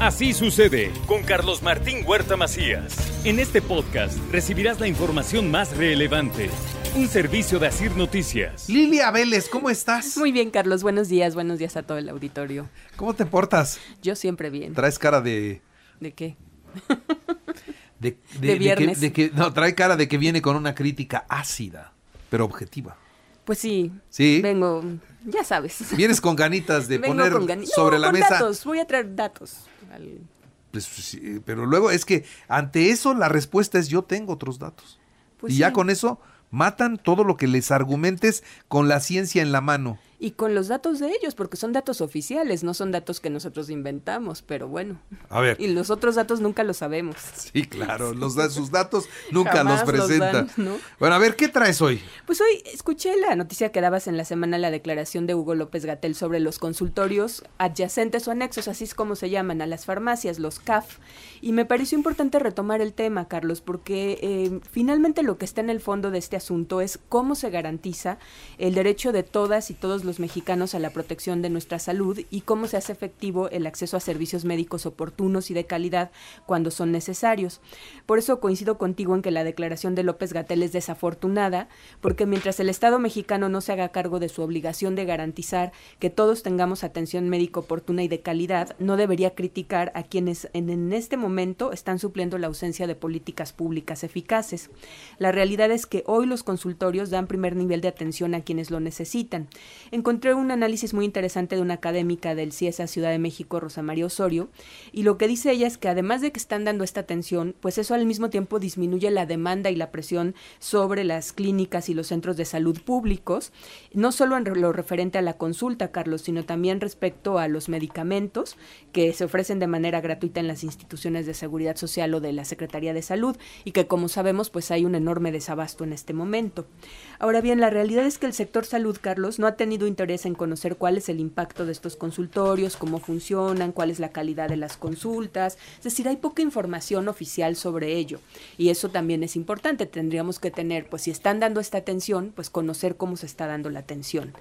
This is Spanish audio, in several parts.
Así sucede con Carlos Martín Huerta Macías. En este podcast recibirás la información más relevante. Un servicio de Asir Noticias. Lilia Vélez, ¿cómo estás? Muy bien, Carlos. Buenos días. Buenos días a todo el auditorio. ¿Cómo te portas? Yo siempre bien. Traes cara de... ¿De qué? De, De viernes. de que, no, trae cara de que viene con una crítica ácida, pero objetiva. Pues sí. Sí. Vengo, ya sabes. Vienes con ganitas de Vengo poner con sobre No, la con mesa. datos. Voy a traer datos. al- Pues, sí, pero luego es que ante eso la respuesta es yo tengo otros datos. Pues y ya con eso matan todo lo que les argumentes con la ciencia en la mano. Y con los datos de ellos, porque son datos oficiales, no son datos que nosotros inventamos, pero bueno. A ver. Y los otros datos nunca los sabemos. Sí, claro, los da- sus datos nunca Jamás los los presenta. dan, ¿no? Bueno, a ver, ¿qué traes hoy? Pues hoy escuché la noticia que dabas en la semana, la declaración de Hugo López Gatel sobre los consultorios adyacentes o anexos, así es como se llaman, a las farmacias, los CAF. Y me pareció importante retomar el tema, Carlos, porque eh, finalmente lo que está en el fondo de este asunto es cómo se garantiza el derecho de todas y todos los mexicanos a la protección de nuestra salud y cómo se hace efectivo el acceso a servicios médicos oportunos y de calidad cuando son necesarios. Por eso coincido contigo en que la declaración de López Gatel es desafortunada, porque mientras el Estado mexicano no se haga cargo de su obligación de garantizar que todos tengamos atención médica oportuna y de calidad, no debería criticar a quienes en, en este momento están supliendo la ausencia de políticas públicas eficaces. La realidad es que hoy los consultorios dan primer nivel de atención a quienes lo necesitan. Encontré un análisis muy interesante de una académica del CIESA Ciudad de México, Rosa María Osorio, y lo que dice ella es que además de que están dando esta atención, pues eso al mismo tiempo disminuye la demanda y la presión sobre las clínicas y los centros de salud públicos, no solo en lo referente a la consulta, Carlos, sino también respecto a los medicamentos que se ofrecen de manera gratuita en las instituciones de seguridad social o de la Secretaría de Salud y que como sabemos pues hay un enorme desabasto en este momento. Ahora bien, la realidad es que el sector salud, Carlos, no ha tenido interés en conocer cuál es el impacto de estos consultorios, cómo funcionan, cuál es la calidad de las consultas, es decir, hay poca información oficial sobre ello y eso también es importante, tendríamos que tener, pues si están dando esta atención, pues conocer cómo se está dando la atención.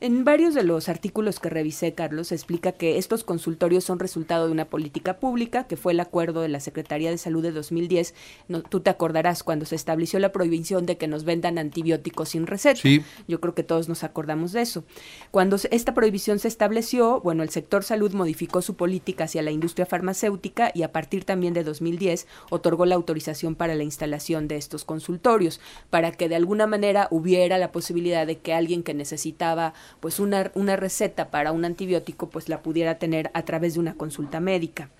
En varios de los artículos que revisé, Carlos, se explica que estos consultorios son resultado de una política pública, que fue el acuerdo de la Secretaría de Salud de 2010. No, tú te acordarás cuando se estableció la prohibición de que nos vendan antibióticos sin receta. Sí. Yo creo que todos nos acordamos de eso. Cuando esta prohibición se estableció, bueno, el sector salud modificó su política hacia la industria farmacéutica y a partir también de 2010 otorgó la autorización para la instalación de estos consultorios, para que de alguna manera hubiera la posibilidad de que alguien que necesitaba pues una, una receta para un antibiótico pues la pudiera tener a través de una consulta médica.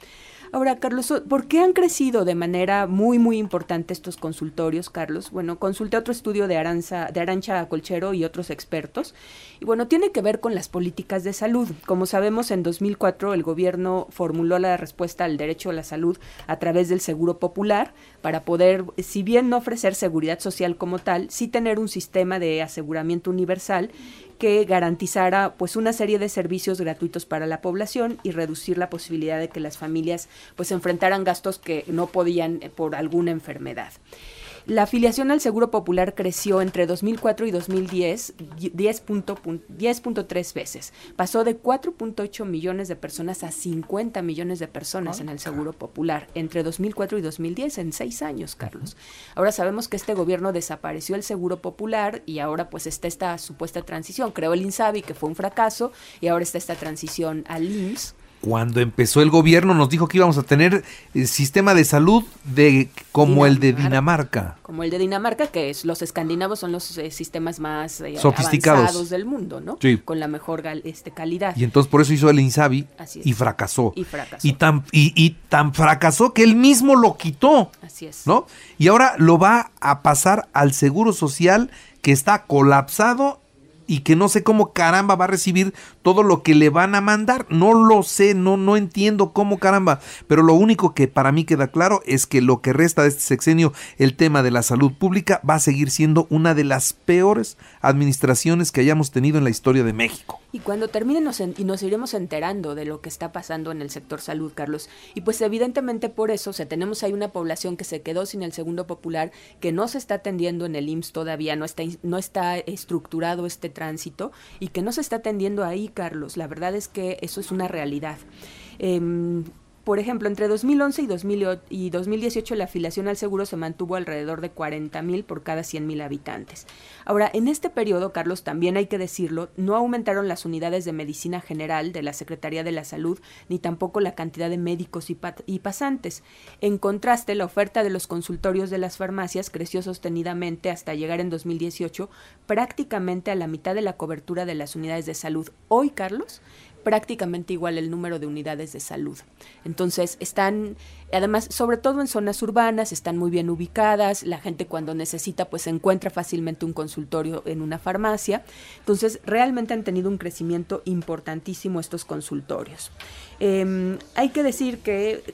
Ahora, Carlos, ¿por qué han crecido de manera muy, muy importante estos consultorios, Carlos? Bueno, consulté otro estudio de, Aranza, de Arancha Colchero y otros expertos. Y bueno, tiene que ver con las políticas de salud. Como sabemos, en 2004 el gobierno formuló la respuesta al derecho a la salud a través del Seguro Popular para poder, si bien no ofrecer seguridad social como tal, sí tener un sistema de aseguramiento universal que garantizara pues una serie de servicios gratuitos para la población y reducir la posibilidad de que las familias pues enfrentaran gastos que no podían eh, por alguna enfermedad. La afiliación al Seguro Popular creció entre 2004 y 2010 10.3 10.3 veces. Pasó de 4.8 millones de personas a 50 millones de personas en el Seguro Popular entre 2004 y 2010 en seis años, Carlos. Ahora sabemos que este gobierno desapareció el Seguro Popular y ahora pues está esta supuesta transición. Creó el INSABI que fue un fracaso y ahora está esta transición al IMSS. Cuando empezó el gobierno nos dijo que íbamos a tener el sistema de salud de como el de Dinamarca. Como el de Dinamarca, que es los escandinavos son los eh, sistemas más eh, Sofisticados. avanzados del mundo, ¿no? Sí. Con la mejor este, calidad. Y entonces por eso hizo el Insabi y fracasó. Y fracasó. Y tan, y, y tan fracasó que él mismo lo quitó, Así es. ¿no? Y ahora lo va a pasar al Seguro Social que está colapsado y que no sé cómo caramba va a recibir todo lo que le van a mandar. No lo sé, no, no entiendo cómo caramba. Pero lo único que para mí queda claro es que lo que resta de este sexenio, el tema de la salud pública, va a seguir siendo una de las peores administraciones que hayamos tenido en la historia de México. Y cuando termine nos, en- y nos iremos enterando de lo que está pasando en el sector salud, Carlos. Y pues evidentemente por eso, o sea, tenemos ahí una población que se quedó sin el segundo popular, que no se está atendiendo en el IMSS todavía, no está, no está estructurado este tránsito y que no se está atendiendo ahí, Carlos. La verdad es que eso es una realidad. Em, por ejemplo, entre 2011 y, 2018 la afiliación al seguro se mantuvo alrededor de 40 mil por cada 100 mil habitantes. Ahora, en este periodo, Carlos, también hay que decirlo, no aumentaron las unidades de medicina general de la Secretaría de la Salud, ni tampoco la cantidad de médicos y, y pasantes. En contraste, la oferta de los consultorios de las farmacias creció sostenidamente hasta llegar en 2018 prácticamente a la mitad de la cobertura de las unidades de salud. Hoy, Carlos, prácticamente igual el número de unidades de salud. Entonces, están, además, sobre todo en zonas urbanas, están muy bien ubicadas, la gente cuando necesita, pues encuentra fácilmente un consultorio en una farmacia. Entonces, realmente han tenido un crecimiento importantísimo estos consultorios. Em, hay que decir que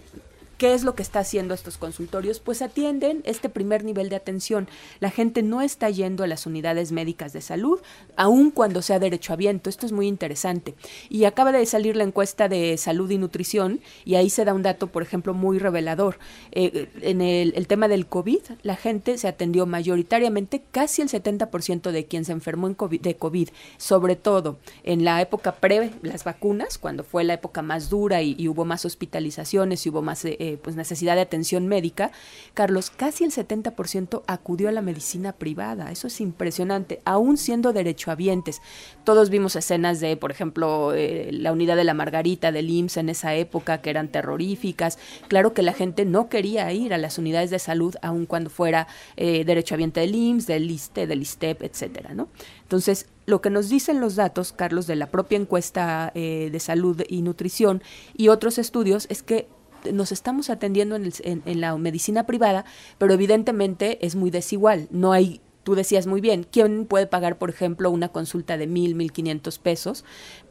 ¿Qué es lo que está haciendo estos consultorios? Pues atienden este primer nivel de atención. La gente no está yendo a las unidades médicas de salud, aun cuando sea derechohabiente. Esto es muy interesante. Y acaba de salir la encuesta de salud y nutrición y ahí se da un dato, por ejemplo, muy revelador. Eh, en el, tema del COVID, la gente se atendió mayoritariamente, casi el 70% de quien se enfermó en de COVID, sobre todo en la época pre las vacunas, cuando fue la época más dura y, hubo más hospitalizaciones y hubo más... Eh, pues necesidad de atención médica, Carlos, casi el 70% acudió a la medicina privada. Eso es impresionante, aún siendo derechohabientes. Todos vimos escenas de, por ejemplo, eh, la unidad de la Margarita, del IMSS en esa época, que eran terroríficas. Claro que la gente no quería ir a las unidades de salud, aun cuando fuera eh, derechohabiente del IMSS, del ISTE, del ISTEP, etcétera, ¿no? Entonces, lo que nos dicen los datos, Carlos, de la propia encuesta eh, de salud y nutrición y otros estudios es que nos estamos atendiendo en, en, la medicina privada, pero evidentemente es muy desigual. No hay tú decías muy bien, ¿quién puede pagar, por ejemplo, una consulta de mil, mil quinientos pesos?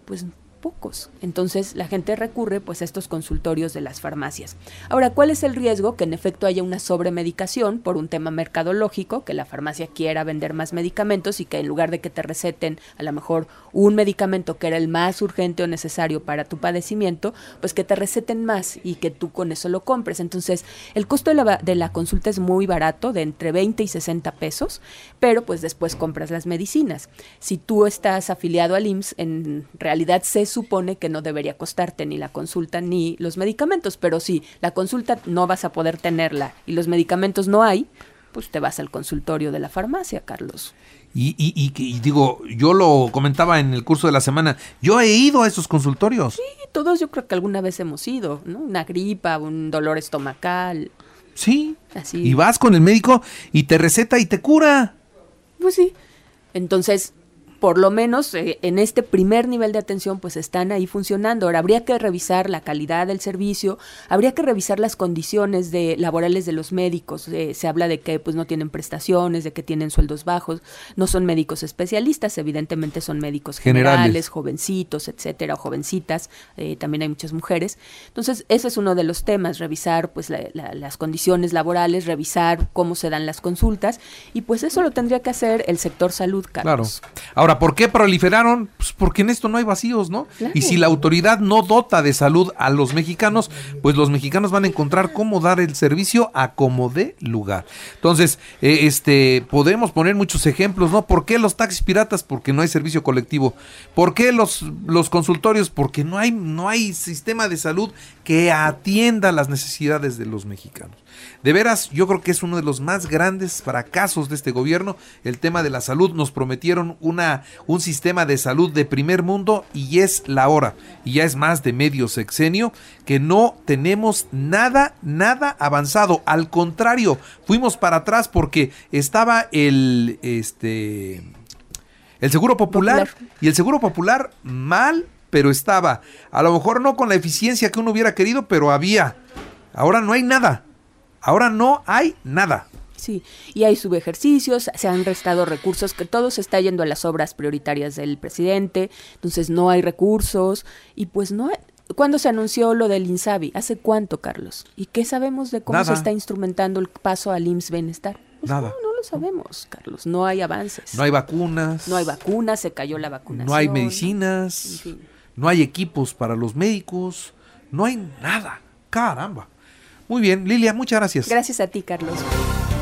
Pues pocos. Entonces la gente recurre pues a estos consultorios de las farmacias. Ahora, ¿cuál es el riesgo? Que en efecto haya una sobremedicación por un tema mercadológico, que la farmacia quiera vender más medicamentos y que en lugar de que te receten a lo mejor un medicamento que era el más urgente o necesario para tu padecimiento, pues que te receten más y que tú con eso lo compres. Entonces, el costo de la, consulta es muy barato, de entre 20 y 60 pesos, pero pues después compras las medicinas. Si tú estás afiliado al IMSS, en realidad se supone que no debería costarte ni la consulta ni los medicamentos, pero si la consulta no vas a poder tenerla y los medicamentos no hay, pues te vas al consultorio de la farmacia, Carlos. Y, y, y, digo, yo lo comentaba en el curso de la semana, yo he ido a esos consultorios. Sí, todos yo creo que alguna vez hemos ido, ¿no? Una gripa, un dolor estomacal. Sí. Así. Y vas con el médico y te receta y te cura. Pues sí. Entonces, por lo menos eh, en este primer nivel de atención pues están ahí funcionando. Ahora habría que revisar la calidad del servicio, habría que revisar las condiciones de laborales de los médicos. Eh, se habla de que pues no tienen prestaciones, de que tienen sueldos bajos, no son médicos especialistas, evidentemente son médicos generales, jovencitos, etcétera, o jovencitas, eh, también hay muchas mujeres. Entonces, ese es uno de los temas, revisar pues las condiciones laborales, revisar cómo se dan las consultas y pues eso lo tendría que hacer el sector salud, Carlos. Claro. Ahora ¿por qué proliferaron? Pues porque en esto no hay vacíos, ¿no? Y si la autoridad no dota de salud a los mexicanos, pues los mexicanos van a encontrar cómo dar el servicio a como de lugar. Entonces, eh, este, podemos poner muchos ejemplos, ¿no? ¿Por qué los taxis piratas? Porque no hay servicio colectivo. ¿Por qué los, los consultorios? Porque no hay, no hay sistema de salud que atienda las necesidades de los mexicanos. De veras, yo creo que es uno de los más grandes fracasos de este gobierno, el tema de la salud. Nos prometieron una, un sistema de salud de primer mundo y es la hora, y ya es más de medio sexenio, que no tenemos nada, nada avanzado. Al contrario, fuimos para atrás porque estaba el, este, el Seguro Popular, Popular. y el Seguro Popular mal, pero estaba. A lo mejor no con la eficiencia que uno hubiera querido, pero había. Ahora no hay nada. Ahora no hay nada. Sí, y hay subejercicios, se han restado recursos, que todo se está yendo a las obras prioritarias del presidente, entonces no hay recursos, y pues no, ¿Cuándo se anunció lo del INSABI? ¿Hace cuánto, Carlos? ¿Y qué sabemos de cómo se está instrumentando el paso al IMSS Bienestar? Pues Nada. No, no, lo sabemos, Carlos. No hay avances. No hay vacunas. No hay vacunas, se cayó la vacunación. No hay medicinas. No hay equipos para los médicos. No hay nada. Caramba. Muy bien, Lilia, muchas gracias. Gracias a ti, Carlos.